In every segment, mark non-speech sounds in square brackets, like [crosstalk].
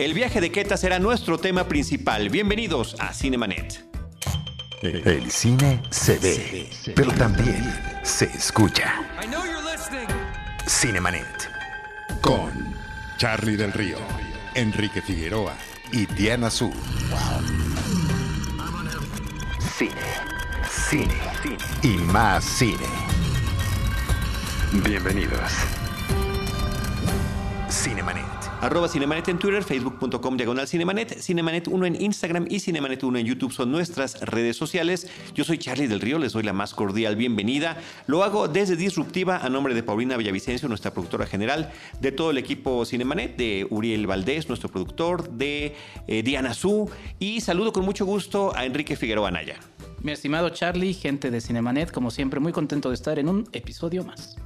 El viaje de Queta será nuestro tema principal. Bienvenidos a Cinemanet. El cine se ve, pero también se escucha. Cinemanet. Con Charlie del Río, Enrique Figueroa y Diana Su. Cine, cine, y más cine. Bienvenidos. Cinemanet. Arroba Cinemanet en Twitter, facebook.com diagonal Cinemanet, Cinemanet 1 en Instagram y Cinemanet 1 en YouTube son nuestras redes sociales. Yo soy Charlie del Río, les doy la más cordial bienvenida. Lo hago desde Disruptiva a nombre de Paulina Villavicencio, nuestra productora general, de todo el equipo Cinemanet, de Uriel Valdés, nuestro productor, de eh, Diana Su y saludo con mucho gusto a Enrique Figueroa Anaya. Mi estimado Charlie, gente de Cinemanet, como siempre, muy contento de estar en un episodio más.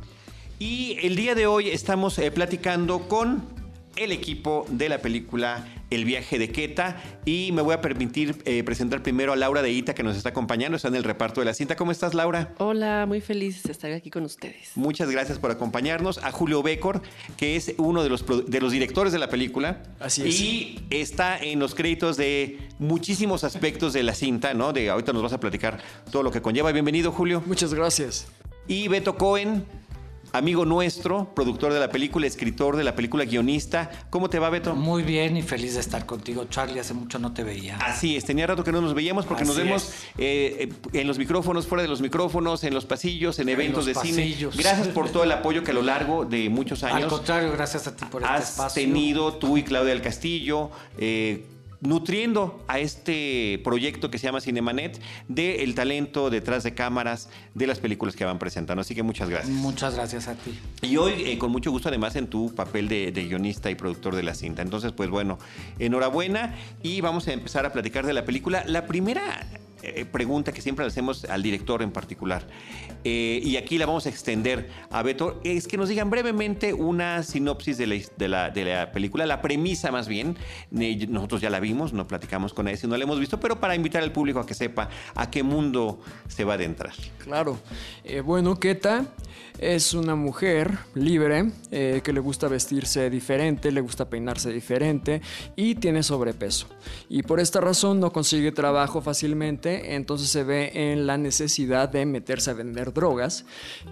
Y el día de hoy estamos eh, platicando con el equipo de la película El viaje de Queta y me voy a permitir eh, presentar primero a Laura de Ita que nos está acompañando, está en el reparto de la cinta. ¿Cómo estás Laura? Hola, muy feliz de estar aquí con ustedes. Muchas gracias por acompañarnos. A Julio Becor, que es uno de los, de los directores de la película. Así es. Y está en los créditos de muchísimos aspectos de la cinta, ¿no? De ahorita nos vas a platicar todo lo que conlleva. Bienvenido Julio. Muchas gracias. Y Beto Cohen, amigo nuestro, productor de la película, escritor de la película, guionista. ¿Cómo te va, Beto? Muy bien y feliz de estar contigo, Charlie. Hace mucho no te veía. Así es, tenía rato que no nos veíamos porque nos vemos eh, en los micrófonos, fuera de los micrófonos, en los pasillos, en eventos de cine. Gracias por todo el apoyo que a lo largo de muchos Al años contrario, gracias a ti por este has espacio. tenido tú y Claudia del Castillo. eh, nutriendo a este proyecto que se llama Cinemanet del talento detrás de cámaras de las películas que van presentando. Así que muchas gracias. Muchas gracias a ti. Y hoy, eh, con mucho gusto, además, en tu papel de, de guionista y productor de la cinta. Entonces, pues bueno, enhorabuena y vamos a empezar a platicar de la película. La primera eh, pregunta que siempre le hacemos al director en particular, eh, y aquí la vamos a extender a Beto, es que nos digan brevemente una sinopsis de la, de la- película, la premisa más bien. Eh, Nosotros ya la vimos, no platicamos con ella si no la hemos visto, pero para invitar al público a que sepa a qué mundo se va a adentrar. Claro. Bueno, Keta es una mujer libre eh, que le gusta vestirse diferente, le gusta peinarse diferente y tiene sobrepeso. Y por esta razón no consigue trabajo fácilmente, entonces se ve en la necesidad de meterse a vender drogas.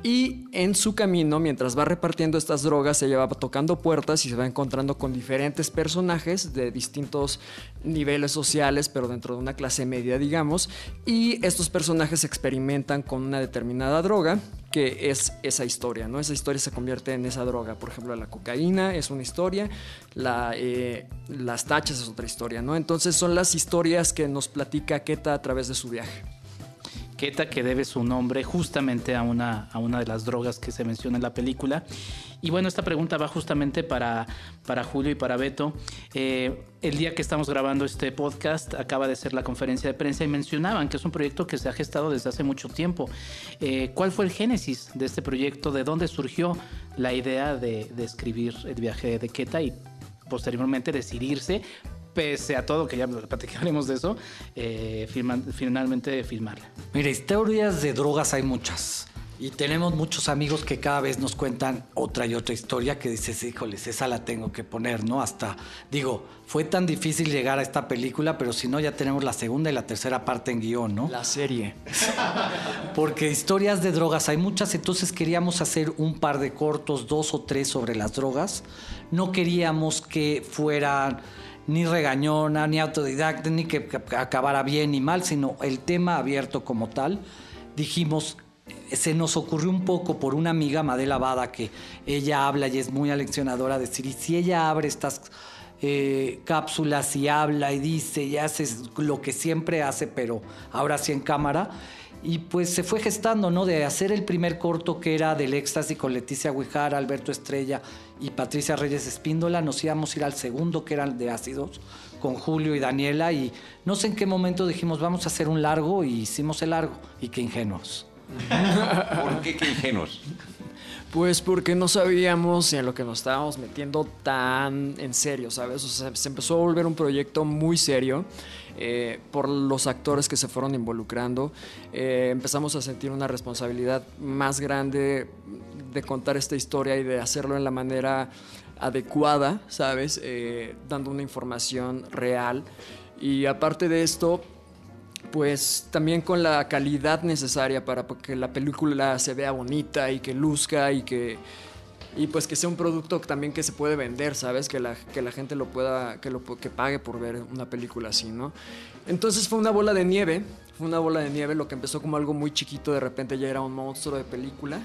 Y en su camino, mientras va repartiendo estas drogas, se lleva tocando puertas y se va encontrando con diferentes personajes de distintos niveles sociales, pero dentro de una clase media, digamos. Y estos personajes experimentan con una determinada droga que es esa historia, ¿no? Esa historia se convierte en esa droga. Por ejemplo, la cocaína es una historia, eh, las tachas es otra historia, ¿no? Entonces son las historias que nos platica Keta a través de su viaje. Keta que debe su nombre justamente a una, a una de las drogas que se menciona en la película. Y bueno, esta pregunta va justamente para, para Julio y para Beto. Eh, el día que estamos grabando este podcast acaba de ser la conferencia de prensa y mencionaban que es un proyecto que se ha gestado desde hace mucho tiempo. Eh, ¿Cuál fue el génesis de este proyecto? ¿De dónde surgió la idea de, de escribir el viaje de Keta y posteriormente decidirse pese a todo, que ya platicaremos de eso, eh, firman- finalmente filmarla. Mira, historias de drogas hay muchas. Y tenemos muchos amigos que cada vez nos cuentan otra y otra historia que dices, híjoles, esa la tengo que poner, ¿no? Hasta, digo, fue tan difícil llegar a esta película, pero si no, ya tenemos la segunda y la tercera parte en guion, ¿no? La serie. [laughs] Porque historias de drogas hay muchas, entonces queríamos hacer un par de cortos, dos o tres sobre las drogas. No queríamos que fueran ni regañona, ni autodidacta, ni que, acabara bien ni mal, sino el tema abierto como tal. Dijimos, se nos ocurrió un poco por una amiga, Madela Bada, que ella habla y es muy aleccionadora, decir, y si ella abre estas eh, cápsulas y habla y dice y hace lo que siempre hace, pero ahora sí en cámara. Y pues se fue gestando, ¿no? De hacer el primer corto que era del éxtasis con Leticia Guijara, Alberto Estrella y Patricia Reyes Espíndola. Nos íbamos a ir al segundo que era de ácidos con Julio y Daniela. Y no sé en qué momento dijimos, vamos a hacer un largo y hicimos el largo. Y qué ingenuos. ¿Por qué qué ingenuos? Pues porque no sabíamos en lo que nos estábamos metiendo tan en serio, ¿sabes? O sea, se empezó a volver un proyecto muy serio eh, por los actores que se fueron involucrando. Eh, empezamos a sentir una responsabilidad más grande de contar esta historia y de hacerlo en la manera adecuada, ¿sabes? Eh, dando una información real. Y aparte de esto, pues también con la calidad necesaria para que la película se vea bonita y que luzca y que y pues que sea un producto también que se puede vender, ¿sabes? Que la, que la gente lo pueda, que, lo, que pague por ver una película así, ¿no? Entonces fue una bola de nieve, fue una bola de nieve, lo que empezó como algo muy chiquito, de repente ya era un monstruo de película.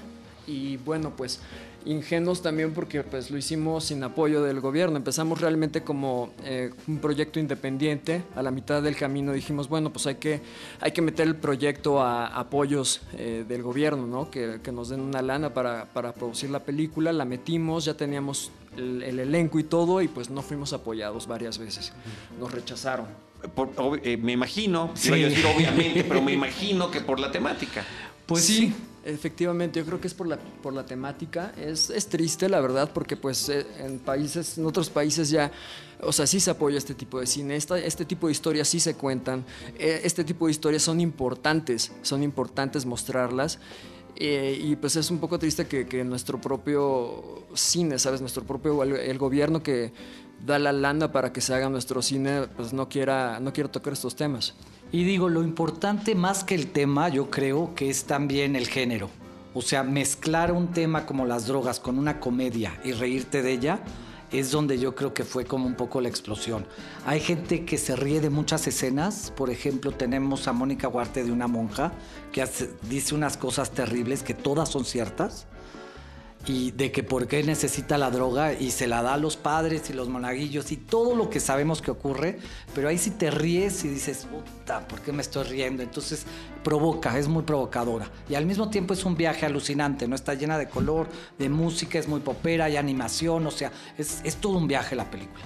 Y bueno, pues ingenuos también porque pues lo hicimos sin apoyo del gobierno. Empezamos realmente como eh, un proyecto independiente. A la mitad del camino dijimos, bueno, pues hay que, hay que meter el proyecto a apoyos eh, del gobierno, ¿no? Que, que, nos den una lana para, para, producir la película. La metimos, ya teníamos el, el, elenco y todo y pues no fuimos apoyados varias veces. Nos rechazaron. Por, eh, me imagino, sí. iba a decir obviamente, pero me [laughs] imagino que por la temática. Pues sí, efectivamente, yo creo que es por la, por la temática. Es, es triste, la verdad, porque pues eh, en países, en otros países ya, o sea, sí se apoya este tipo de cine, Esta, este tipo de historias sí se cuentan, eh, este tipo de historias son importantes, son importantes mostrarlas. Eh, y pues es un poco triste que, que, nuestro propio cine, ¿sabes? Nuestro propio, el, el, gobierno que da la lana para que se haga nuestro cine, pues no quiera, no quiera tocar estos temas. Y digo, lo importante más que el tema, yo creo que es también el género. O sea, mezclar un tema como las drogas con una comedia y reírte de ella es donde yo creo que fue como un poco la explosión. Hay gente que se ríe de muchas escenas. Por ejemplo, tenemos a Mónica Huarte de una monja que dice unas cosas terribles que todas son ciertas y de que por qué necesita la droga y se la da a los padres y los monaguillos y todo lo que sabemos que ocurre, pero ahí sí te ríes y dices, puta, ¿por qué me estoy riendo? Entonces provoca, es muy provocadora. Y al mismo tiempo es un viaje alucinante, ¿no? Está llena de color, de música, es muy popera, hay animación, o sea, es, es todo un viaje la película.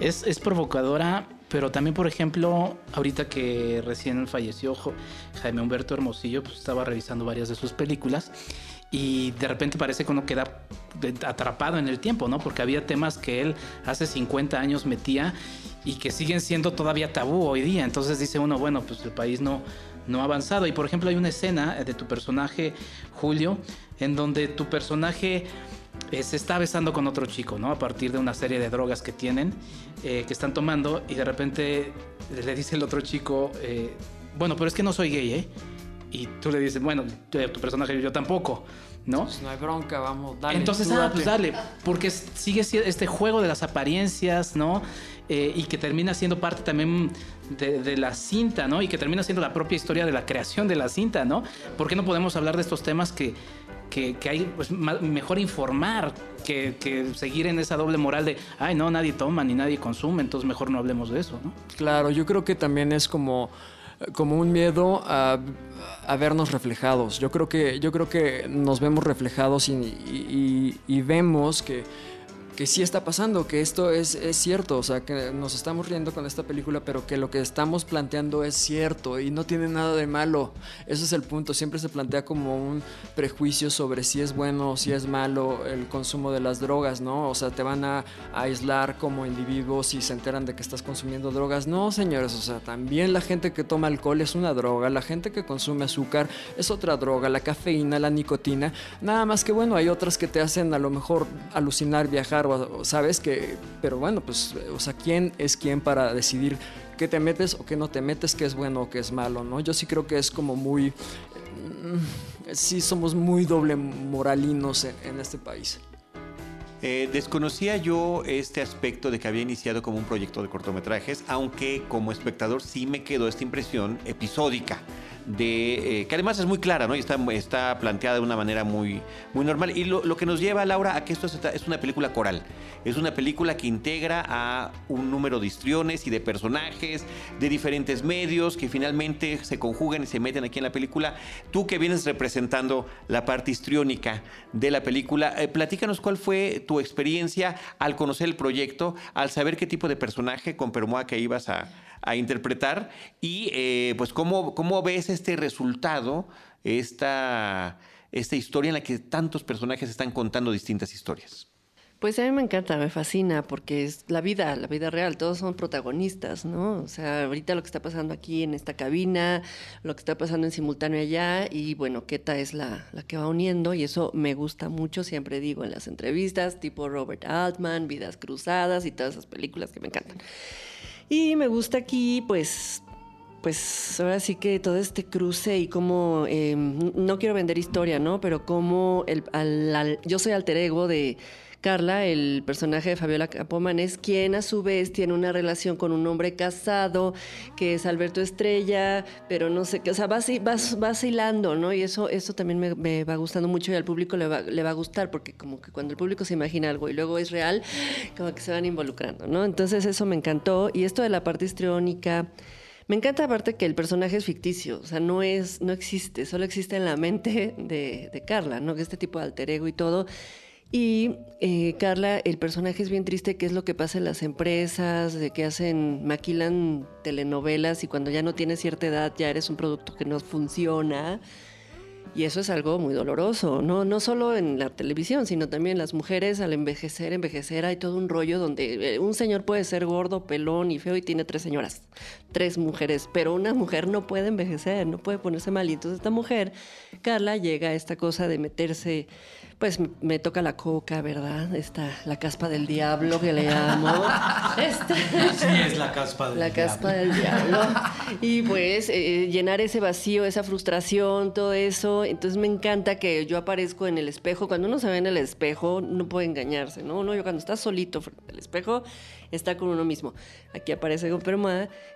Es, es provocadora, pero también, por ejemplo, ahorita que recién falleció Jaime Humberto Hermosillo, pues estaba revisando varias de sus películas y de repente parece que uno queda atrapado en el tiempo, ¿no? Porque había temas que él hace 50 años metía y que siguen siendo todavía tabú hoy día. Entonces dice uno, bueno, pues el país no, no ha avanzado. Y por ejemplo hay una escena de tu personaje, Julio, en donde tu personaje eh, se está besando con otro chico, ¿no? A partir de una serie de drogas que tienen, eh, que están tomando, y de repente le dice el otro chico, eh, bueno, pero es que no soy gay, ¿eh? Y tú le dices, bueno, tu personaje yo tampoco, ¿no? Pues no hay bronca, vamos, dale. Entonces, ah, pues dale, porque sigue este juego de las apariencias, ¿no? Eh, y que termina siendo parte también de, de, la cinta, ¿no? Y que termina siendo la propia historia de la creación de la cinta, ¿no? ¿Por qué no podemos hablar de estos temas que, que, que hay pues, mejor informar que, que, seguir en esa doble moral de, ay, no, nadie toma ni nadie consume, entonces mejor no hablemos de eso, ¿no? Claro, yo creo que también es como como un miedo a, a, vernos reflejados. Yo creo que, yo creo que nos vemos reflejados y, y, y, y vemos que que sí está pasando, que esto es, es, cierto, o sea, que nos estamos riendo con esta película, pero que lo que estamos planteando es cierto y no tiene nada de malo. Ese es el punto, siempre se plantea como un prejuicio sobre si es bueno o si es malo el consumo de las drogas, ¿no? O sea, te van a, a aislar como individuos si se enteran de que estás consumiendo drogas. No, señores, o sea, también la gente que toma alcohol es una droga, la gente que consume azúcar es otra droga, la cafeína, la nicotina, nada más que bueno, hay otras que te hacen a lo mejor alucinar, viajar, sabes que, pero bueno, pues, o sea, ¿quién es quién para decidir qué te metes o qué no te metes, qué es bueno o qué es malo, ¿no? Yo sí creo que es como muy, sí somos muy doble moralinos en, en este país. Eh, desconocía yo este aspecto de que había iniciado como un proyecto de cortometrajes, aunque como espectador sí me quedó esta impresión episódica de eh, que además es muy clara, ¿no? Y está, está planteada de una manera muy, normal. Y lo, que nos lleva, Laura, a que esto es una película coral. Es una película que integra a un número de histriones y de personajes de diferentes medios que finalmente se conjugan y se meten aquí en la película. Tú que vienes representando la parte histriónica de la película, eh, platícanos cuál fue tu experiencia al conocer el proyecto, al saber qué tipo de personaje con Permoa que ibas a, a interpretar y eh, pues cómo, cómo ves este resultado, esta, esta historia en la que tantos personajes están contando distintas historias. Pues a mí me encanta, me fascina, porque es la vida, la vida real, todos son protagonistas, ¿no? O sea, ahorita lo que está pasando aquí en esta cabina, lo que está pasando en simultáneo allá, y bueno, Keta es la, la que va uniendo, y eso me gusta mucho, siempre digo en las entrevistas, tipo Robert Altman, Vidas Cruzadas y todas esas películas que me encantan. Y me gusta aquí, pues, pues ahora sí que todo este cruce y cómo, eh, no quiero vender historia, ¿no? Pero cómo el, al- al- yo soy alter ego de Carla, el personaje de Fabiola Capoman, es quien a su vez tiene una relación con un hombre casado, que es Alberto Estrella, pero no sé qué, o sea, vas, vas, vacilando, ¿no? Y eso, eso también me, me va gustando mucho y al público le va, le va a gustar, porque como que cuando el público se imagina algo y luego es real, como que se van involucrando, ¿no? Entonces eso me encantó. Y esto de la parte histriónica... Me encanta aparte que el personaje es ficticio, o sea, no es, no existe, solo existe en la mente de, Carla, ¿no? Que este tipo de alter ego y todo. Y eh, Carla, el personaje es bien triste, que es lo que pasa en las empresas, de que hacen, maquilan telenovelas y cuando ya no tienes cierta edad ya eres un producto que no funciona. Y eso es algo muy doloroso, ¿no? No solo en la televisión, sino también las mujeres al envejecer, envejecer, hay todo un rollo donde eh, un señor puede ser gordo, pelón y feo y tiene tres señoras, tres mujeres, pero una mujer no puede envejecer, no puede ponerse mal. Y entonces esta mujer, Carla, llega a esta cosa de meterse, pues me, toca la coca, ¿verdad? Esta, la caspa del diablo que le llamo. [laughs] Sí, es la caspa del la caspa del diablo. Y pues eh, llenar ese vacío, esa frustración, todo eso. Entonces me encanta que yo aparezco en el espejo. Cuando uno se ve en el espejo, no puede engañarse, ¿no? Uno yo cuando está solito frente al espejo, está con uno mismo. Aquí aparece con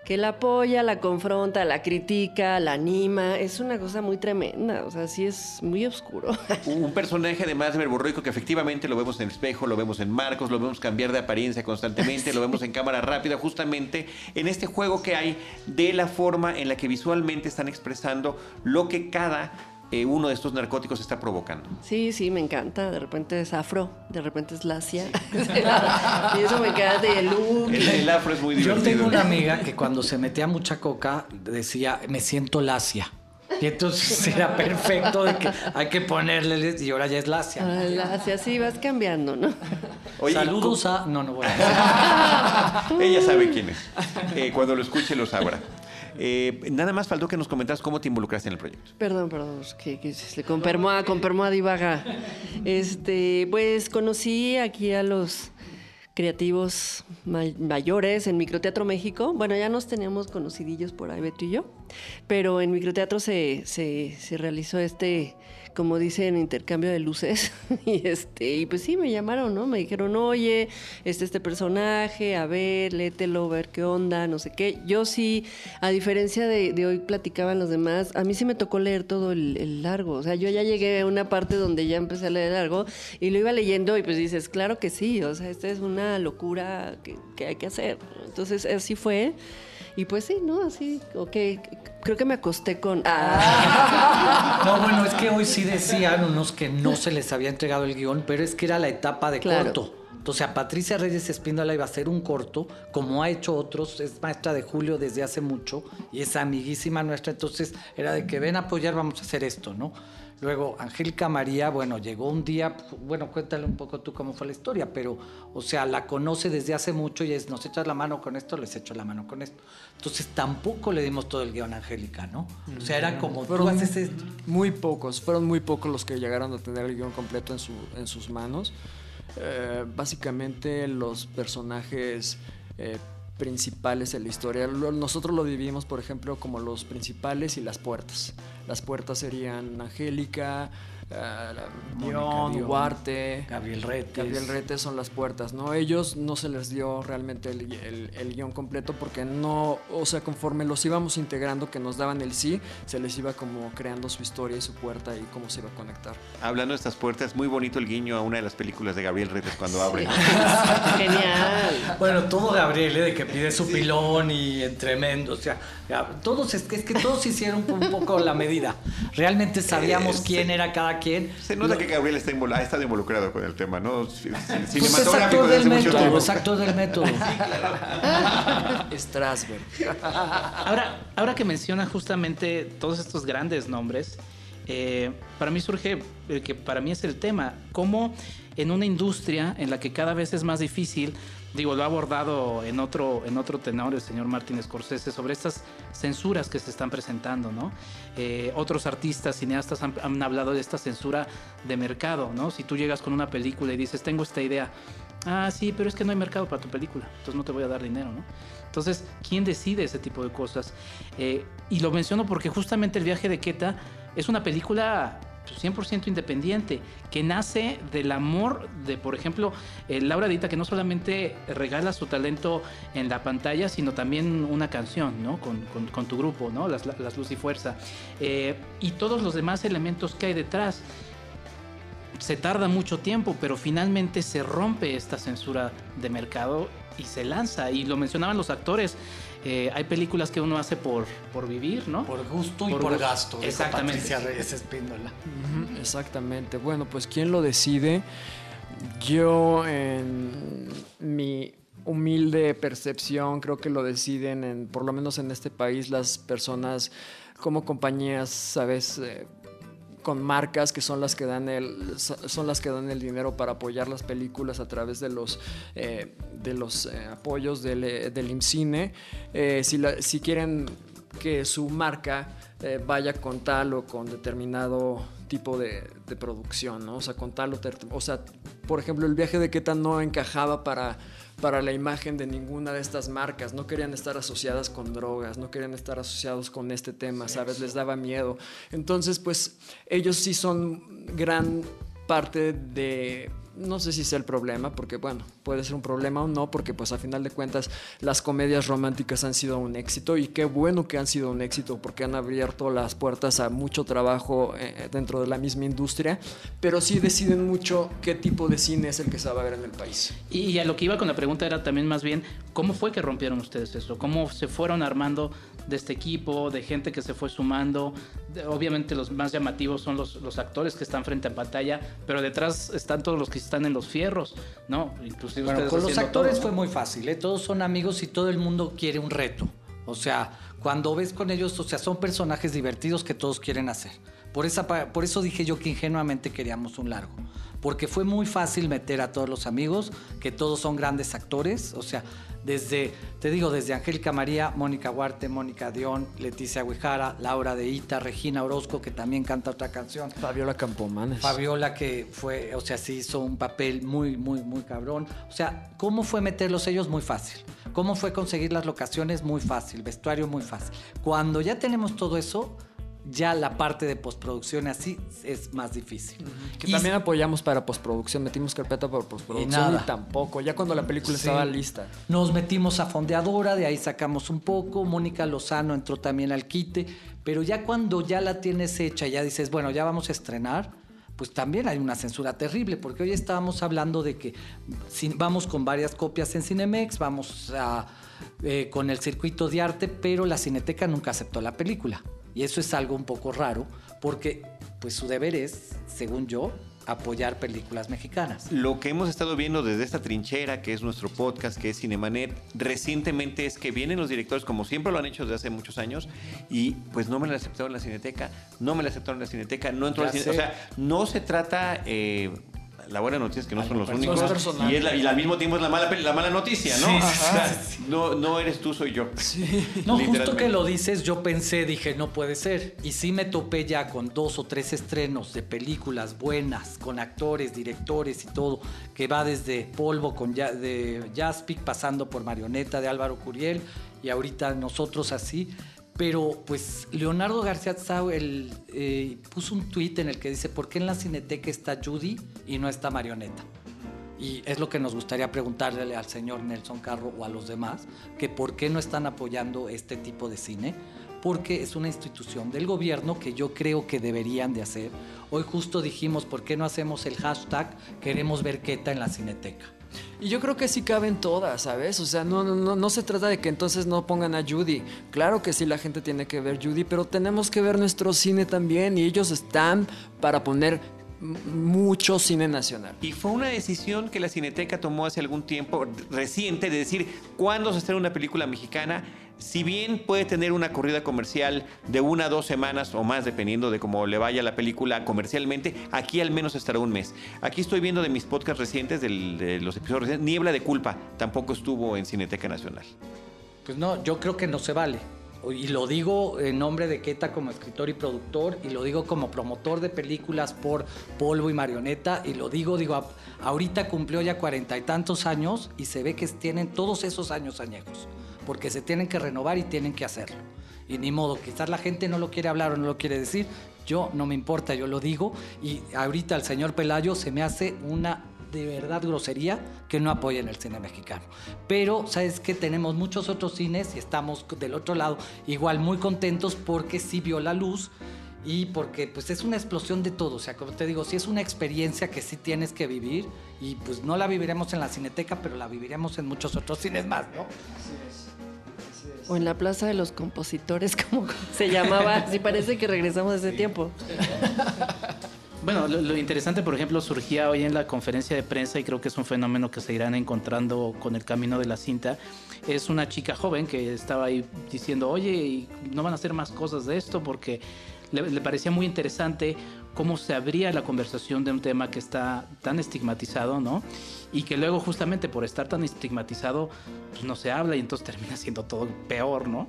que la apoya, la confronta, la critica, la anima. Es una cosa muy tremenda. O sea, sí es muy oscuro. [laughs] Un personaje además de verborreico que efectivamente lo vemos en el espejo, lo vemos en marcos, lo vemos cambiar de apariencia constantemente, lo vemos en cámara rápida, justamente en este juego que hay de la forma en la que visualmente están expresando lo que cada eh, uno de estos narcóticos está provocando. Sí, sí, me encanta. De repente es afro, de repente es lacia. [laughs] y eso me. Y el look. El, el afro es muy Yo divertido. tengo una amiga [laughs] que cuando se metía mucha coca decía, me siento lacia. Y entonces [laughs] era perfecto de que hay que ponerle, y ahora ya es lacia. Ah, lacia, sí, vas cambiando, ¿no? Oye, Saludos a... No, no voy a. Ella sabe quién es. Eh, cuando lo escuche lo sabrá. Eh, nada más faltó que nos comentaras cómo te involucraste en el proyecto. Perdón, perdón, que, que se- con Permoa, con Permoa divaga. Este, pues conocí aquí a los creativos may- mayores en Microteatro México. Bueno, ya nos teníamos conocidillos por ahí, Beto y yo, pero en Microteatro se, se, se realizó este, como dicen, intercambio de luces. [laughs] y este, y pues sí, me llamaron, ¿no? Me dijeron, oye, este, este personaje, a ver, léetelo, ver qué onda, no sé qué. Yo sí, a diferencia de, de hoy platicaban los demás, a mí sí me tocó leer todo el, largo. O sea, yo ya llegué a una parte donde ya empecé a leer largo y lo iba leyendo y pues dices, claro que sí, o sea, esta es una locura que, hay que hacer. Entonces, así fue. Y pues sí, ¿no? Así, ok, creo que me acosté con... Ah. No, bueno, es que hoy sí decían unos que no se les había entregado el guion, pero es que era la etapa de Claro. corto. Entonces a Patricia Reyes Espíndola iba a hacer un corto, como ha hecho otros, es maestra de Julio desde hace mucho y es amiguísima nuestra, entonces era de que ven a apoyar, vamos a hacer esto, ¿no? Luego Angélica María, bueno, llegó un día, bueno, cuéntale un poco tú cómo fue la historia, pero, o sea, la conoce desde hace mucho y es, nos echas la mano con esto, les echo la mano con esto. Entonces tampoco le dimos todo el guion a Angélica, ¿no? O sea, era como, tú Fueron haces esto. muy pocos, fueron muy pocos los que llegaron a tener el guion completo en, su, en sus manos. Eh, básicamente los personajes eh, principales de la historia. Nosotros lo dividimos, por ejemplo, como los principales y las puertas. Las puertas serían Angélica, Dion, Dion, Huarte, Gabriel Retes. Gabriel Rete son las puertas, ¿no? Ellos no se les dio realmente el, el- el guion completo porque no, o sea, conforme los íbamos integrando, que nos daban el sí, se les iba como creando su historia y su puerta y cómo se iba a conectar. Hablando de estas puertas, muy bonito el guiño a una de las películas de Gabriel Retes cuando abre. [laughs] Genial. Bueno, todo Gabriel, ¿eh? de que pide su pilón y en tremendo. O sea, todos, es que, es que todos hicieron un poco la medida. Realmente [laughs] sabíamos Eh, quién era cada quien. Se nota que Gabriel está involucrado con el tema, ¿no? Pues es Cinematográfico actor desde del método, actor del método. Strasberg. Ahora, ahora que menciona justamente todos estos grandes nombres, eh, para mí surge el que para mí es el tema, cómo en una industria en la que cada vez es más difícil, digo, lo ha abordado en otro, en otro tenor el señor Martín Scorsese sobre estas censuras que se están presentando, ¿no? Eh, otros artistas, cineastas han, hablado de esta censura de mercado, ¿no? Si tú llegas con una película y dices, tengo esta idea, ah, sí, pero es que no hay mercado para tu película, entonces no te voy a dar dinero, ¿no? Entonces, ¿quién decide ese tipo de cosas? Eh, y lo menciono porque justamente el viaje de Keta es una película 100% independiente, que nace del amor de, por ejemplo, eh, Laura Dita, que no solamente regala su talento en la pantalla, sino también una canción, ¿no? Con, con- tu grupo, ¿no? Las, las Luz y Fuerza. Eh, y todos los demás elementos que hay detrás. Se tarda mucho tiempo, pero finalmente se rompe esta censura de mercado y se lanza. Y lo mencionaban los actores. Eh, hay películas que uno hace por, por vivir, ¿no? Por gusto y Por gusto. gasto. dijo Exactamente. Patricia Reyes Espíndola. Exactamente. Bueno, pues ¿quién lo decide? Yo, en mi humilde percepción, creo que lo deciden, en, por lo menos en este país, las personas como compañías, ¿sabes? Eh, con marcas que son las que dan el son las que dan el dinero para apoyar las películas a través de los eh, de los eh, apoyos del, eh, del IMCINE Eh, si, la- si quieren que su marca vaya con tal o con determinado tipo de, de producción. O sea, con tal o, o sea, por ejemplo, el viaje de Queta no encajaba para, para la imagen de ninguna de estas marcas, no querían estar asociadas con drogas, no querían estar asociados con este tema, ¿sabes? Les daba miedo. Entonces, pues, ellos sí son gran parte de no sé si sea el problema, porque bueno, puede ser un problema o no, porque pues a final de cuentas las comedias románticas han sido un éxito y qué bueno que han sido un éxito porque han abierto las puertas a mucho trabajo eh, dentro de la misma industria, pero sí deciden mucho qué tipo de cine es el que se va a ver en el país. Y, y a lo que iba con la pregunta era también más bien, ¿cómo fue que rompieron ustedes eso? ¿Cómo se fueron armando de este equipo, de gente que se fue sumando? De- obviamente los más llamativos son los, los actores que están frente a pantalla, pero detrás están todos los que están en los fierros, ¿no? Inclusive Bueno, ustedes con los actores todo, fue muy fácil, ¿eh? todos son amigos y todo el mundo quiere un reto. O sea, cuando ves con ellos, o sea, son personajes divertidos que todos quieren hacer. Por, esa, por eso dije yo que ingenuamente queríamos un largo. Porque fue muy fácil meter a todos los amigos, que todos son grandes actores. O sea, desde, te digo, desde Angélica María, Mónica Huarte, Mónica Dion, Leticia Huijara, Laura de Ita, Regina Orozco, que también canta otra canción. Fabiola Campomanes. Fabiola que fue, o sea, sí hizo un papel muy, muy, muy cabrón. O sea, ¿cómo fue meterlos ellos? Muy fácil. ¿Cómo fue conseguir las locaciones? Muy fácil. Vestuario muy fácil. Cuando ya tenemos todo eso, ya la parte de postproducción así es más difícil. Que Y- también apoyamos para postproducción, metimos carpeta para postproducción Y y, tampoco, ya cuando la película Sí. estaba lista. Nos metimos a fondeadora, de ahí sacamos un poco. Mónica Lozano entró también al quite. Pero ya cuando ya la tienes hecha, ya dices, bueno, ya vamos a estrenar, pues también hay una censura terrible. Porque hoy estábamos hablando de que vamos con varias copias en Cinemex, vamos a, eh, con el circuito de arte, pero la Cineteca nunca aceptó la película. Y eso es algo un poco raro, porque pues su deber es, según yo, apoyar películas mexicanas. Lo que hemos estado viendo desde esta trinchera, que es nuestro podcast, que es Cinemanet, recientemente es que vienen los directores, como siempre lo han hecho desde hace muchos años, y pues no me la aceptaron en la Cineteca, no me la aceptaron en la Cineteca, no entró Ya al cine. sé. O sea, no se trata. eh, la buena noticia es que no son los personal. únicos. Personal. y, es la- y al mismo tiempo es la mala, la mala noticia, ¿no? Sí, O sea, no, no eres tú, soy yo. [laughs] No, justo que lo dices, yo pensé, dije, no puede ser. Y sí me topé ya con dos o tres estrenos de películas buenas, con actores, directores y todo, que va desde Polvo con ya, de Jaspic, pasando por Marioneta de Álvaro Curiel, y ahorita nosotros así. Pero pues Leonardo García Tsao el, eh, puso un tuit en el que dice, ¿por qué en la cineteca está Judy y no está Marioneta? Y es lo que nos gustaría preguntarle al señor Nelson Carro o a los demás, que por qué no están apoyando este tipo de cine, porque es una institución del gobierno que yo creo que deberían de hacer. Hoy justo dijimos, ¿por qué no hacemos el hashtag queremos ver Queta en la cineteca? Y yo creo que sí caben todas, ¿sabes? O sea, no, no, no, se trata de que entonces no pongan a Judy. Claro que sí la gente tiene que ver Judy, pero tenemos que ver nuestro cine también y ellos están para poner mucho cine nacional. Y fue una decisión que la Cineteca tomó hace algún tiempo reciente de decir cuándo se estrena una película mexicana. Si bien puede tener una corrida comercial de una a dos semanas o más, dependiendo de cómo le vaya la película comercialmente, aquí al menos estará un mes. Aquí estoy viendo de mis podcasts recientes, de los episodios recientes, Niebla de Culpa tampoco estuvo en Cineteca Nacional. Pues no, yo creo que no se vale. Y lo digo en nombre de Keta como escritor y productor, y lo digo como promotor de películas por Polvo y Marioneta, y lo digo, digo, ahorita cumplió ya cuarenta y tantos años y se ve que tienen todos esos años añejos, porque se tienen que renovar y tienen que hacerlo. Y ni modo, quizás la gente no lo quiere hablar o no lo quiere decir, yo no me importa, yo lo digo, y ahorita el señor Pelayo se me hace una de verdad grosería que no apoyen el cine mexicano. Pero, ¿sabes que Tenemos muchos otros cines y estamos del otro lado igual muy contentos porque sí vio la luz y porque pues es una explosión de todo. O sea, como te digo, sí es una experiencia que sí tienes que vivir y pues no la viviremos en la cineteca, pero la viviremos en muchos otros cines más, ¿no? O en la Plaza de los Compositores, [laughs] como se llamaba. Sí, parece que regresamos a ese tiempo. Bueno, lo, lo interesante, por ejemplo, surgía hoy en la conferencia de prensa y creo que es un fenómeno que se irán encontrando con el camino de la cinta. Es una chica joven que estaba ahí diciendo, oye, ¿y no van a hacer más cosas de esto porque le, le parecía muy interesante cómo se abría la conversación de un tema que está tan estigmatizado, ¿no? Y que luego justamente por estar tan estigmatizado, pues no se habla y entonces [laughs] termina siendo todo peor, ¿no?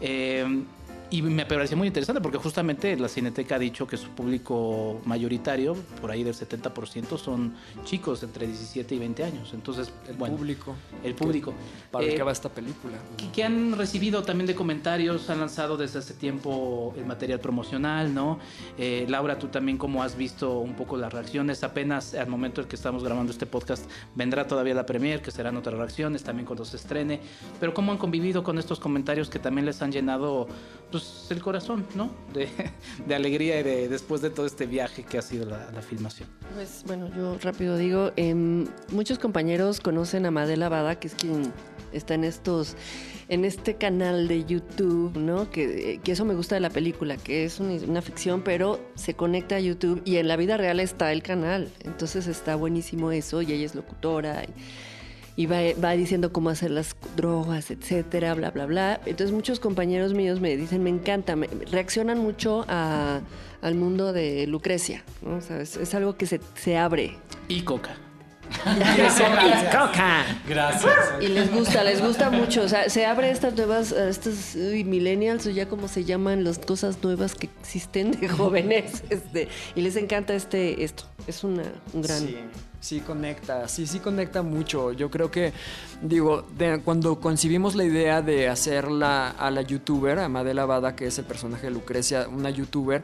Eh, y me pareció muy interesante porque justamente la Cineteca ha dicho que su público mayoritario, por ahí del 70%, son chicos entre 17 y 20 años. Entonces, El bueno, público. el público. Para el Eh, que va esta película. que, que han recibido también de comentarios, han lanzado desde hace tiempo el material promocional, ¿no? Eh, Laura, tú también cómo has visto un poco las reacciones, apenas al momento en que estamos grabando este podcast vendrá todavía la premier, que serán otras reacciones también cuando se estrene, pero cómo han convivido con estos comentarios que también les han llenado pues, el corazón, ¿no? De, de alegría y de, después de todo este viaje que ha sido la, la filmación. Pues bueno, yo rápido digo, em, muchos compañeros conocen a Madela Bada, que es quien está en estos, en este canal de YouTube, ¿no? Que, que eso me gusta de la película, que es una, una ficción, pero se conecta a YouTube y en la vida real está el canal. Entonces está buenísimo eso y ella es locutora. Y, y va, va diciendo cómo hacer las drogas, etcétera, bla, bla, bla. Entonces muchos compañeros míos me dicen, me encanta, me- reaccionan mucho a- al mundo de Lucrecia, ¿no? O sea, es, es algo que se, se abre. Y Coca. [laughs] Gracias. Y les gusta, les gusta mucho. O sea, se abre estas nuevas, uy, millennials o ya como se llaman las cosas nuevas que existen de jóvenes. [laughs] Este, y les encanta este esto. Es una, un gran... Sí, sí conecta, sí, sí conecta mucho. Yo creo que, digo, cuando concibimos la idea de hacerla a la youtuber, a Madela Bada, que es el personaje de Lucrecia, una youtuber,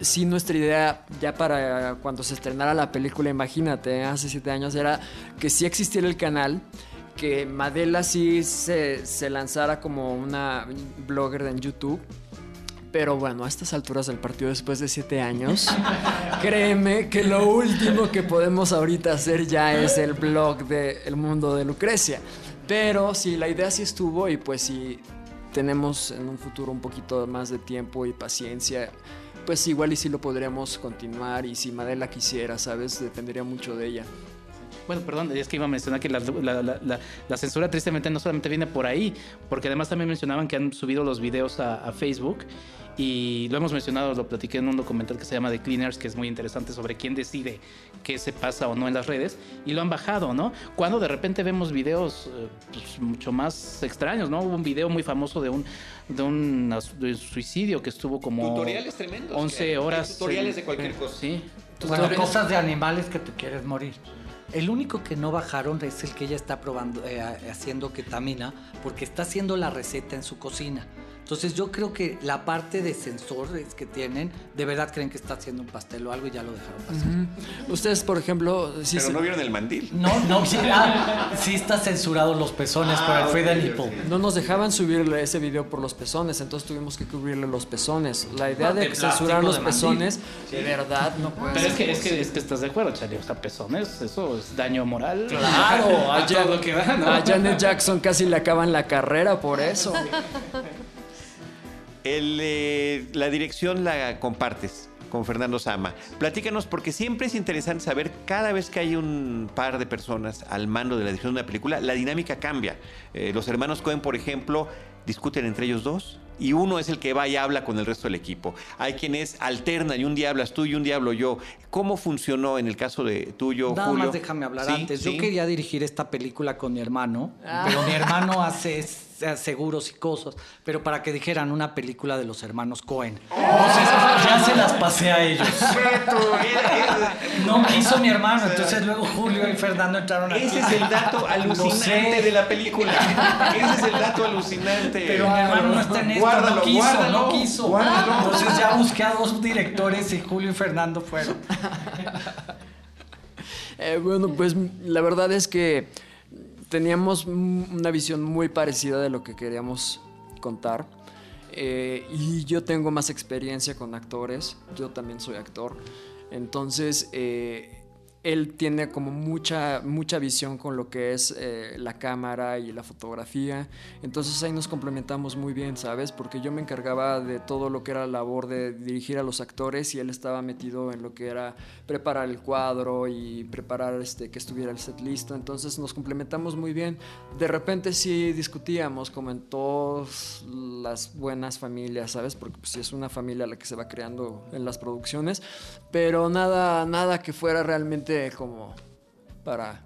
sí nuestra idea ya para cuando se estrenara la película, imagínate, ¿eh? hace siete años, era que sí existiera el canal que Madela sí se, se lanzara como una blogger en YouTube. Pero bueno, a estas alturas del partido, después de siete años, [laughs] créeme que lo último que podemos ahorita hacer ya es el blog de El Mundo de Lucrecia. Pero sí, la idea sí estuvo y pues si tenemos en un futuro un poquito más de tiempo y paciencia, pues igual y sí lo podríamos continuar y si Madela quisiera, ¿sabes? Dependería mucho de ella. Bueno, perdón, es que iba a mencionar que la, la- la- la- la censura tristemente no solamente viene por ahí, porque además también mencionaban que han subido los videos a, a Facebook y lo hemos mencionado, lo platiqué en un documental que se llama The Cleaners, que es muy interesante sobre quién decide qué se pasa o no en las redes y lo han bajado, ¿no? Cuando de repente vemos videos eh, pues, mucho más extraños, ¿no? Hubo un video muy famoso de un, de un de suicidio que estuvo como Tutoriales tremendos. 11 Hay horas. tutoriales en- de cualquier cosa. Sí. Bueno, cosas de animales que te quieres morir. El único que no bajaron es el que ella está probando, eh, haciendo ketamina, porque está haciendo la receta en su cocina. Entonces yo creo que la parte de sensores que tienen, de verdad creen que está haciendo un pastel o algo y ya lo dejaron pasar. Ustedes, por ejemplo, sí Pero se- no vieron el mandil. No, no, sí, ah, sí está censurado los pezones por el Free the Nipple. No nos dejaban subirle ese video por los pezones, entonces tuvimos que cubrirle los pezones. La idea de censurar los de pezones, de verdad, no puede Pero es ser que, es, que, es que estás de acuerdo, Charlie. O sea, pezones, eso es daño moral. Claro, [laughs] a a, todo Jan- lo que da, ¿no? a Janet Jackson casi le acaban la carrera por eso. [laughs] El, eh, la dirección la compartes con Fernando Sama. Platícanos, porque siempre es interesante saber, cada vez que hay un par de personas al mando de la dirección de una película, la dinámica cambia. Eh, los hermanos Cohen, por ejemplo, discuten entre ellos dos y uno es el que va y habla con el resto del equipo. Hay quienes alternan y un día hablas tú y un día hablo yo. ¿Cómo funcionó en el caso de tuyo, Nada Julio? más déjame hablar Sí, antes. Yo quería dirigir esta película con mi hermano, Ah. pero mi hermano hace seguros y cosas, pero para que dijeran una película de los hermanos Cohen. Entonces ya se las pasé a ellos. No quiso mi hermano, entonces luego Julio y Fernando entraron aquí. Ese es el dato [laughs] alucinante sé. de la película. Ese es el dato alucinante. Pero mi hermano no está en esto, Guárdalo, no quiso, guárdalo, no quiso. guárdalo. Entonces ya busqué a dos directores y Julio y Fernando fueron. Eh, bueno, pues la verdad es que teníamos una visión muy parecida de lo que queríamos contar. Eh, y yo tengo más experiencia con actores, yo también soy actor. Entonces, eh, él tiene como mucha, mucha visión con lo que es eh, la cámara y la fotografía. Entonces ahí nos complementamos muy bien, ¿sabes? Porque yo me encargaba de todo lo que era la labor de dirigir a los actores y él estaba metido en lo que era preparar el cuadro y preparar este, que estuviera el set listo. Entonces nos complementamos muy bien. De repente sí discutíamos, como en todas las buenas familias, ¿sabes? Porque pues, sí es una familia la que se va creando en las producciones, pero nada, nada que fuera realmente como para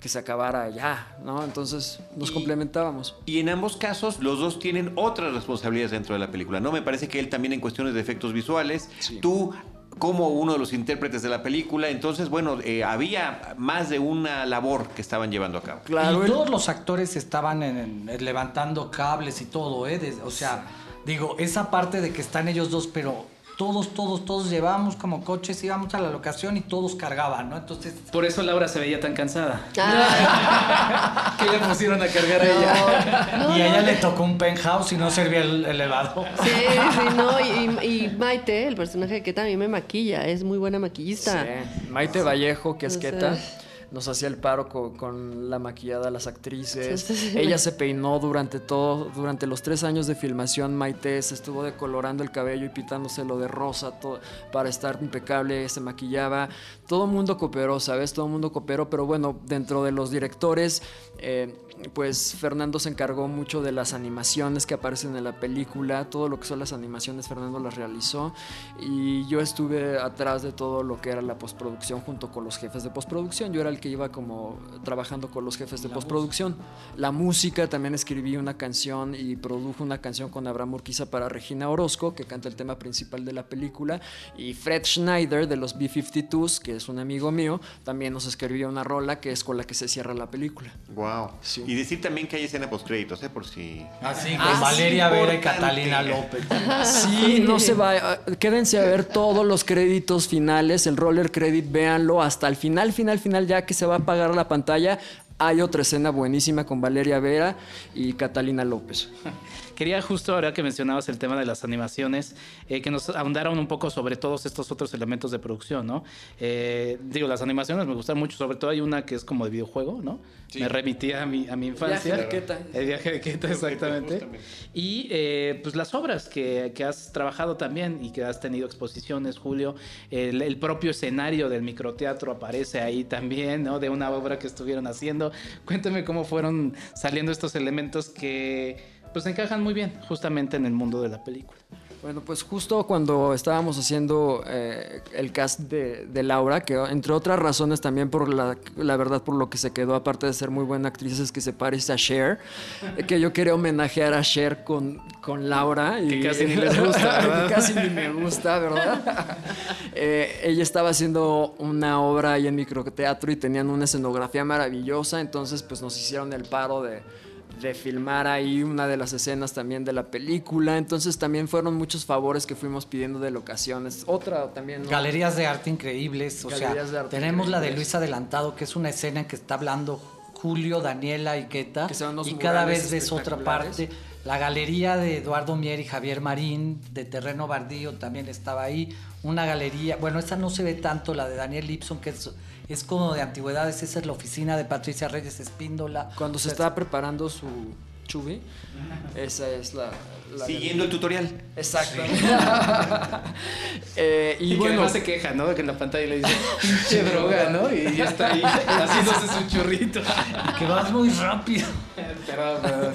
que se acabara ya, ¿no? Entonces nos Y- complementábamos. Y en ambos casos, los dos tienen otras responsabilidades dentro de la película, ¿no? Me parece que él también en cuestiones de efectos visuales, tú como uno de los intérpretes de la película, entonces, bueno, eh, había más de una labor que estaban llevando a cabo. Claro, y él- todos los actores estaban en- en- levantando cables y todo, ¿eh? O sea, digo, esa parte de que están ellos dos, pero todos, todos, todos llevábamos como coches, íbamos a la locación y todos cargaban, ¿no? Entonces, Por eso Laura se veía tan cansada. Ah, [laughs] ¿Qué le pusieron a cargar a ella? no, y a ella no, le tocó un penthouse y no servía el elevador. Sí, sí, no. Y, y Maite, el personaje que también me maquilla, es muy buena maquillista. Sí. Maite Vallejo, que es O sea- nos hacía el paro co- con, la maquillada a las actrices. Sí, sí, sí. Ella se peinó durante todo, durante los tres años de filmación. Maite se estuvo decolorando el cabello y pitándoselo de rosa todo, para estar impecable, se maquillaba. Todo el mundo cooperó, ¿sabes? Todo el mundo cooperó, pero bueno, dentro de los directores, eh, pues Fernando se encargó mucho de las animaciones que aparecen en la película. Todo lo que son las animaciones, Fernando las realizó. Y yo estuve atrás de todo lo que era la postproducción junto con los jefes de postproducción. Yo era el que iba como trabajando con los jefes de postproducción. La música, también escribí una canción y produjo una canción con Abraham Urquiza para Regina Orozco, que canta el tema principal de la película. Y Fred Schneider de los B-52s, que es un amigo mío, también nos escribió una rola que es con la que se cierra la película. Wow. Sí. Y decir también que hay escena postcréditos, ¿eh? Por si... Así, con Ah, Valeria sí, Vera y. Catalina López. Sí, no se va. Quédense a ver todos los créditos finales, el roller credit, véanlo hasta el final, final, final, ya que se va a apagar la pantalla. Hay otra escena buenísima con Valeria Vera y Catalina López. [laughs] Quería justo ahora que mencionabas el tema de las animaciones, eh, que nos ahondaran un poco sobre todos estos otros elementos de producción, ¿no? Eh, digo, las animaciones me gustan mucho, sobre todo hay una que es como de videojuego, ¿no? Me remitía a mi, a mi infancia. Viaje de Queta. El viaje de Queta, exactamente. Y eh, pues las obras que, que has trabajado también y que has tenido exposiciones, Julio, el, el propio escenario del microteatro aparece ahí también, ¿no? De una obra que estuvieron haciendo. Cuéntame cómo fueron saliendo estos elementos que pues encajan muy bien justamente en el mundo de la película. Bueno, pues justo cuando estábamos haciendo eh, el cast de, de Laura, que entre otras razones también por la, la verdad por lo que se quedó, aparte de ser muy buena actriz, es que se parece a Cher, eh, que yo quería homenajear a Cher con, con Laura. Y, Que casi ni les [laughs] gusta, casi ni me gusta, ¿verdad? [laughs] Eh, ella estaba haciendo una obra ahí en microteatro y tenían una escenografía maravillosa, entonces pues nos hicieron el paro de de filmar ahí una de las escenas también de la película. Entonces también fueron muchos favores que fuimos pidiendo de locaciones. Otra también. ¿no? Galerías de arte increíbles. O Galerías de sea, arte tenemos la de. Luis Adelantado, que es una escena en que está hablando Julio, Daniela y Queta. Que y cada vez ves otra parte. La galería de Eduardo Mier y Javier Marín, de Terreno Bardío, también estaba ahí. Una galería, bueno, esa no se ve tanto, la de Daniel Lipson, que es, es como de antigüedades. Esa es la oficina de Patricia Reyes Espíndola. Cuando se O sea, estaba preparando su, Chubby. Esa es la... la Siguiendo el tutorial. Exacto. [laughs] Eh, Y, y que bueno, se queja, ¿no? De que en la pantalla le dice, [laughs] pinche droga, ¿no? Y ya está ahí [laughs] haciéndose su churrito. Que vas muy rápido. Perdón, [laughs] perdón.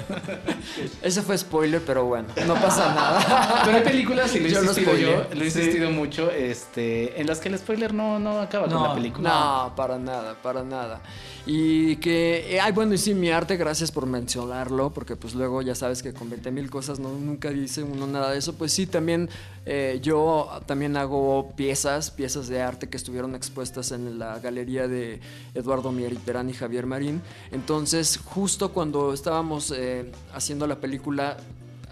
ese fue spoiler, pero bueno, no pasa nada. [laughs] Pero hay películas, y lo he Yo lo insistido yo, lo he insistido mucho, este, en las que el spoiler no, no acaba con No, la película. No, para nada, para nada. Y que, eh, ay, bueno, y sí, mi arte, gracias por mencionarlo, porque pues luego ya sabes que con 20 mil cosas no, nunca dice uno nada de eso. Pues sí, también eh, yo también hago piezas, piezas de arte que estuvieron expuestas en la galería de Eduardo Mier y Perán y Javier Marín. Entonces, justo cuando estábamos eh, haciendo la película,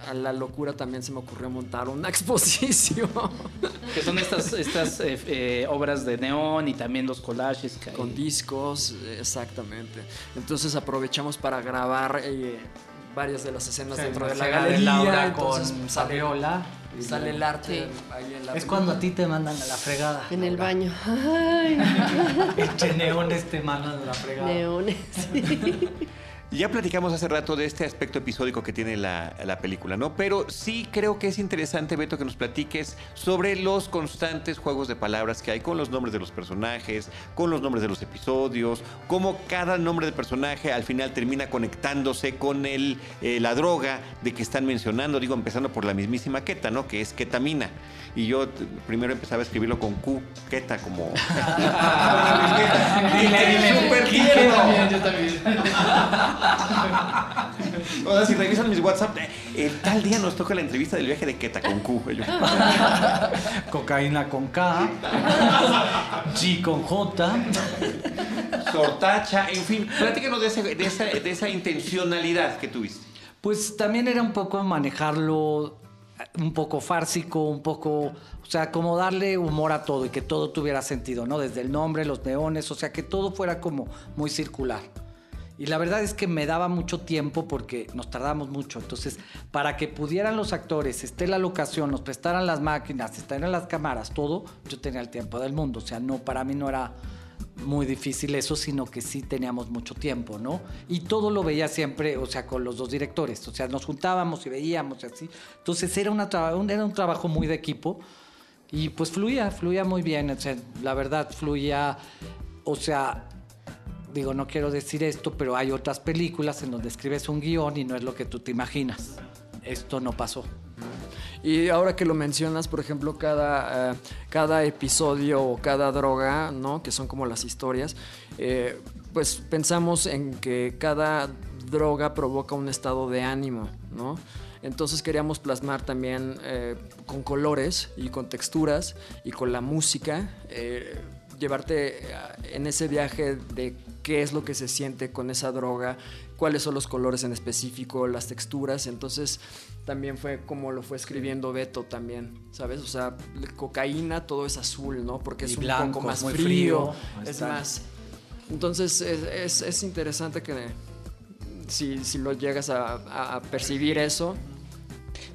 a la locura también se me ocurrió montar una [laughs] exposición. Que son estas, estas eh, eh, obras de neón y también los collages. que hay. Con discos, exactamente. Entonces aprovechamos para grabar eh, varias de las escenas dentro de la galería. Laura entonces con sale, Fabiola. sale el arte Sí. ahí en la Es cuando a ti te mandan a la fregada. En el baño. [laughs] Ay, Este neones te mandan a la fregada. neones. [laughs] sí. Ya platicamos hace rato de este aspecto episódico que tiene la, la película, ¿no? Pero sí creo que es interesante, Beto, que nos platiques sobre los constantes juegos de palabras que hay con los nombres de los personajes, con los nombres de los episodios, cómo cada nombre de personaje al final termina conectándose con el, eh, la droga de que están mencionando, digo, empezando por la mismísima Keta, ¿no? Que es ketamina. Y yo primero empezaba a escribirlo con Q, Keta, como... [laughs] Súper tierno. Yo también. O sea, [laughs] si revisan mis WhatsApp, eh, el tal día nos toca la entrevista del viaje de Keta con Q. [laughs] Cocaína con K. G con J. Sortacha, en fin, platícanos de, ese- de esa, de esa intencionalidad que tuviste. Pues también era un poco manejarlo un poco fársico, un poco, o sea, como darle humor a todo y que todo tuviera sentido, ¿no? Desde el nombre, los neones, o sea, que todo fuera como muy circular. Y la verdad es que me daba mucho tiempo porque nos tardamos mucho. Entonces, para que pudieran los actores, esté la locación, nos prestaran las máquinas, estén las cámaras, todo, yo tenía el tiempo del mundo. O sea, no, para mí no era muy difícil eso, sino que sí teníamos mucho tiempo, ¿no? Y todo lo veía siempre, o sea, con los dos directores, o sea, nos juntábamos y veíamos y así. Entonces era, una era un trabajo muy de equipo y pues fluía, fluía muy bien, o sea, la verdad fluía, o sea, digo, no quiero decir esto, pero hay otras películas en donde escribes un guion y no es lo que tú te imaginas. Esto no pasó. Y ahora que lo mencionas, por ejemplo, cada, eh, cada episodio o cada droga, ¿no? Que son como las historias, eh, pues pensamos en que cada droga provoca un estado de ánimo, ¿no? Entonces queríamos plasmar también eh, con colores y con texturas y con la música, llevarte en ese viaje de qué es lo que se siente con esa droga, cuáles son los colores en específico, las texturas. Entonces también fue como lo fue escribiendo Beto también, ¿sabes? O sea, cocaína, todo es azul, ¿no? Porque es Y un blanco, poco más frío, frío, es más... Entonces es, es- es interesante que si, si lo llegas a percibir eso,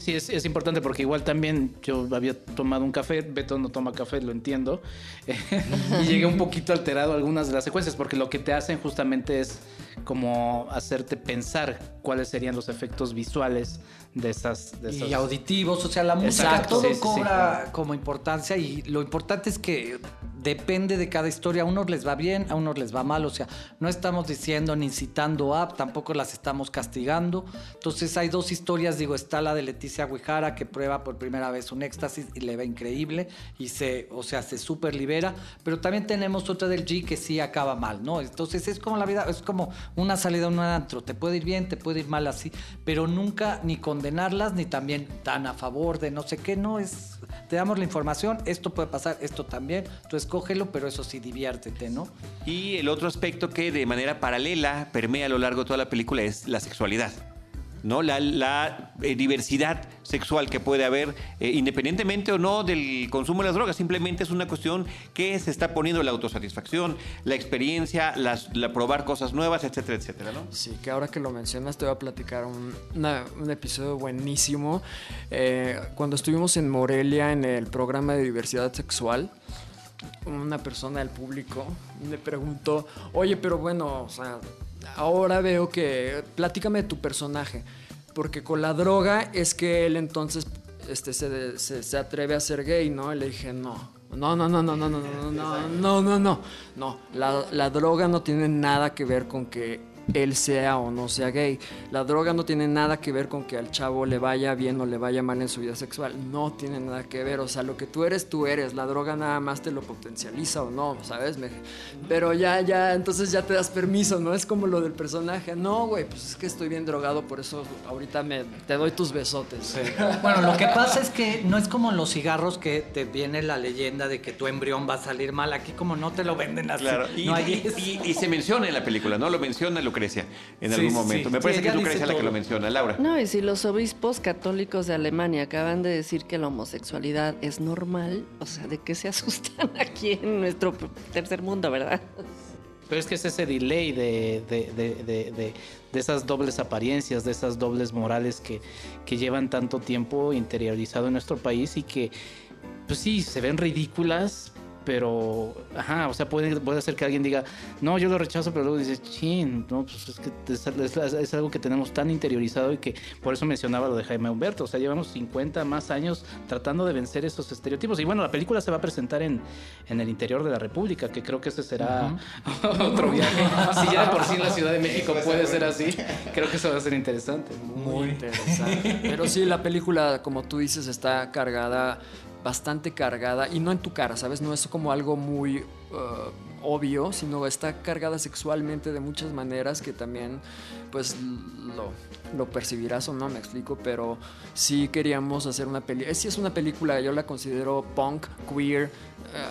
Sí, es, es importante porque igual también yo había tomado un café, Beto no toma café, lo entiendo, [laughs] y llegué un poquito alterado a algunas de las secuencias porque lo que te hacen justamente es como hacerte pensar cuáles serían los efectos visuales de esas... De y esas- auditivos, o sea, la música, Exacto, todo sí, sí, sí, cobra claro. como importancia y lo importante es que depende de cada historia, a unos les va bien, a unos les va mal, o sea, no estamos diciendo ni incitando a, tampoco las estamos castigando. Entonces hay dos historias, digo, está la de Leticia Guijara que prueba por primera vez un éxtasis y le va increíble y se, o sea, se súper libera, pero también tenemos otra del G que sí acaba mal, ¿no? Entonces es como la vida, es como una salida a un antro, te puede ir bien, te puede ir mal así, pero nunca ni condenarlas ni también tan a favor de no sé qué, no es, te damos la información, esto puede pasar, esto también, tú escógelo, pero eso sí diviértete, ¿no? Y el otro aspecto que de manera paralela permea a lo largo de toda la película es la sexualidad. ¿no? La, la, eh, diversidad sexual que puede haber, eh, independientemente o no del consumo de las drogas, simplemente es una cuestión que se está poniendo la autosatisfacción, la experiencia, las, la probar cosas nuevas, etcétera, etcétera. ¿no? Sí, que ahora que lo mencionas te voy a platicar un, una- un episodio buenísimo. Eh, cuando estuvimos en Morelia en el programa de diversidad sexual, una persona del público me preguntó, oye, pero bueno, o sea, ahora veo que, platícame de tu personaje, porque con la droga es que él entonces este, se, se- se atreve a ser gay, ¿no? Y le dije, no. No, no, no, no, no, no, no, no, no, no, no, no. La, la droga no tiene nada que ver con que él sea o no sea gay. La droga no tiene nada que ver con que al chavo le vaya bien o le vaya mal en su vida sexual. No tiene nada que ver. O sea, lo que tú eres, tú eres. La droga nada más te lo potencializa o no, ¿sabes? Me- pero ya, ya, entonces ya te das permiso, ¿no? Es como lo del personaje. No, güey, pues es que estoy bien drogado, por eso ahorita me, te doy tus besotes. Bueno, lo que pasa es que no es como los cigarros que te viene la leyenda de que tu embrión va a salir mal. Aquí como no te lo venden así. Claro, y, no hay y- y- y se menciona en la película, ¿no? Lo menciona Lucrecia en Sí, algún momento. sí. Me parece Sí, que es Lucrecia la que lo menciona. Laura. No, y si los obispos católicos de Alemania acaban de decir que la homosexualidad es normal, o sea, ¿de qué se [laughs] asustan aquí en nuestro tercer mundo, verdad? Pero es que es ese delay de, de, de- de- de- de esas dobles apariencias, de esas dobles morales que, que llevan tanto tiempo interiorizado en nuestro país y que, pues sí, se ven ridículas, pero, ajá, o sea, puede, puede ser que alguien diga, no, yo lo rechazo, pero luego dices, chin, no, pues es que es, es- es algo que tenemos tan interiorizado y que por eso mencionaba lo de Jaime Humberto, o sea, llevamos 50 más años tratando de vencer esos estereotipos. Y bueno, la película se va a presentar en, en el interior de la República, que creo que ese será [laughs] otro viaje. [laughs] Si ya de por sí en la Ciudad de México puede ser así, creo que eso va a ser interesante. Muy interesante. Pero sí, la película, como tú dices, está cargada, bastante cargada, y no en tu cara, ¿sabes? No es como algo muy uh, obvio, sino está cargada sexualmente de muchas maneras que también, pues, lo, percibirás o no, me explico, pero sí queríamos hacer una película. Sí es una película, yo la considero punk, queer, eh,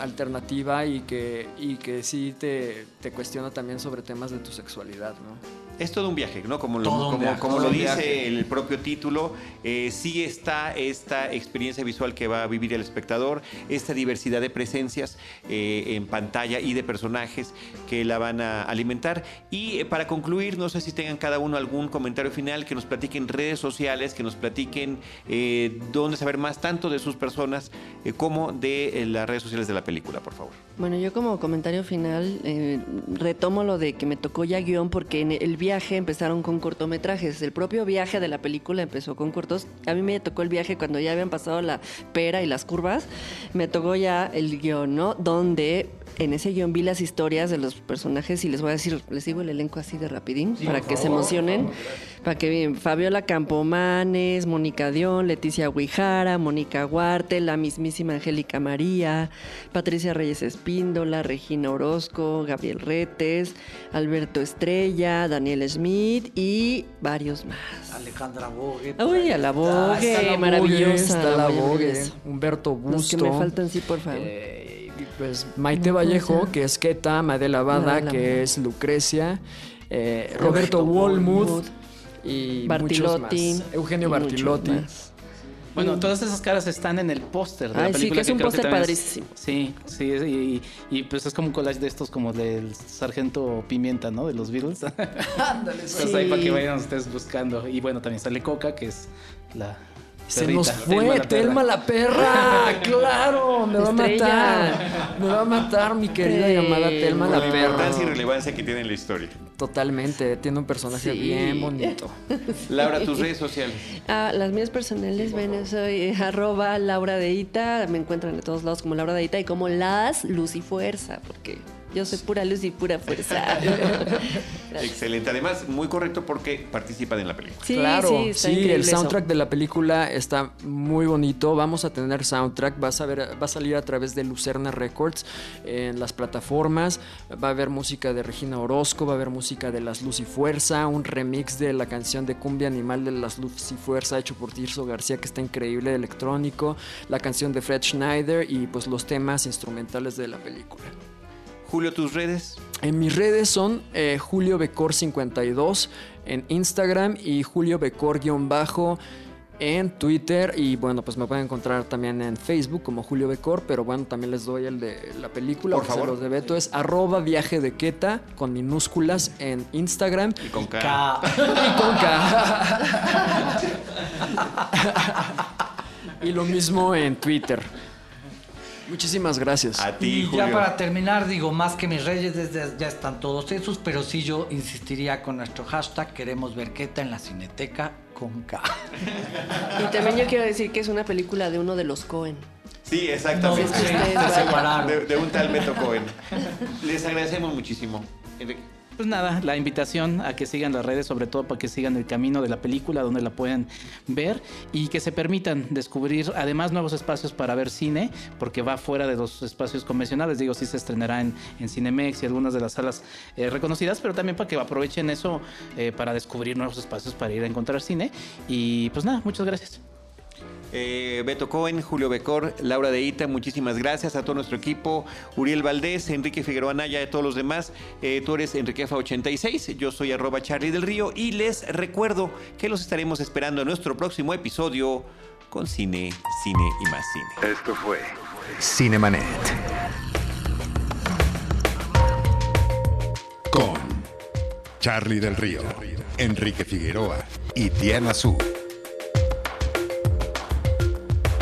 alternativa y que, y que sí te cuestiona también sobre temas de tu sexualidad, ¿no? Es todo un viaje, ¿no? Como lo, como, viaje, como dice el propio título, eh, sí está esta experiencia visual que va a vivir el espectador, esta diversidad de presencias eh, en pantalla y de personajes que la van a alimentar. Y eh, para concluir, no sé si tengan cada uno algún comentario final, que nos platiquen redes sociales, que nos platiquen eh, dónde saber más tanto de sus personas eh, como de eh, las redes sociales de la película, por favor. Bueno, yo como comentario final eh, retomo lo de que me tocó ya guion porque en el empezaron con cortometrajes. El propio viaje de la película empezó con cortos. A mí me tocó el viaje cuando ya habían pasado la pera y las curvas. Me tocó ya el guion, ¿no? Donde en ese guion vi las historias de los personajes y les voy a decir, les digo el elenco así de rapidín para que se emocionen. Para que vean, Fabiola Campomanes, Mónica Dion, Leticia Huijara, Mónica Huarte, la mismísima Angélica María, Patricia Reyes Espíndola, Regina Orozco, Gabriel Retes, Alberto Estrella, Daniel Schmidt y varios más. Alejandra Bogue. Uy, a la la maravillosa. Humberto Busto. Los que me faltan, sí, por favor. Eh, pues Maite No, ¿cómo se Vallejo, que es Keta, Madela Bada, Madela que es Lucrecia, eh, Roberto Roberto Wolmuth y Bartilotti. muchos más. Eugenio y muchos Bartilotti. más. Bueno, todas esas caras están en el póster de Ay, la sí, película. que es un póster padrísimo. Sí, sí, y, y, pues es como un collage de estos como del Sargento Pimienta, ¿no? De los Beatles. Ándale, [laughs] Pues ahí para que Sí. vayan ustedes buscando. Y bueno, también sale Coca, que es la. Se nos fue, Telma la perra. La [laughs] claro, me va a matar, me va a matar mi querida llamada Telma la la perra. importancia y relevancia que tiene en la historia. Totalmente, tiene un personaje Sí. bien bonito. [laughs] Laura, tus redes sociales. Ah, las mías personales, bueno, soy eh, arroba Laura de Ita, me encuentran en todos lados como Laura de Ita y como las Luz y Fuerza, porque yo soy pura luz y pura fuerza. [laughs] Excelente. Además, muy correcto porque participan en la película. Sí, claro, sí, está sí, increíble el eso. soundtrack de la película está muy bonito. Vamos a tener soundtrack, vas a ver, va a salir a través de Lucerna Records en las plataformas. Va a haber música de Regina Orozco, va a haber música de Las Luz y Fuerza, un remix de la canción de Cumbia Animal de Las Luz y Fuerza hecho por Tirso García que está increíble, electrónico, la canción de Fred Schneider y pues los temas instrumentales de la película. Julio, tus redes. En mis redes son eh, Julio Becor52 en Instagram y Julio Becor-bajo en Twitter. Y bueno, pues me pueden encontrar también en Facebook como Julio Becor, pero bueno, también les doy el de la película. Por favor. los de Beto es arroba viaje de Queta con minúsculas en Instagram Y con K. K. y con K. [laughs] [laughs] y lo mismo en Twitter. Muchísimas gracias. A ti, Y Julio. ya para terminar, digo, más que mis reyes, desde- ya están todos esos, pero sí yo insistiría con nuestro hashtag, queremos ver Queta en la cineteca con K. Y también yo quiero decir que es una película de uno de los Cohen. Sí, exactamente. No, sí, [laughs] de un tal Beto Cohen. [laughs] Les agradecemos muchísimo. Enrique. Pues nada, la invitación a que sigan las redes, sobre todo para que sigan el camino de la película, donde la pueden ver y que se permitan descubrir además nuevos espacios para ver cine, porque va fuera de los espacios convencionales. Digo, sí se estrenará en, en Cinemex y algunas de las salas eh, reconocidas, pero también para que aprovechen eso eh, para descubrir nuevos espacios para ir a encontrar cine. Y pues nada, muchas gracias. Eh, Beto Cohen, Julio Becor, Laura de Ita, muchísimas gracias a todo nuestro equipo, Uriel Valdés, Enrique Figueroa Naya, a todos los demás. Eh, tú eres Enriquefa86, yo soy arroba Charlie del Río y les recuerdo que los estaremos esperando en nuestro próximo episodio con cine, cine y más cine. Esto fue Cinemanet. Con Charlie del Río, Enrique Figueroa y Diana Su.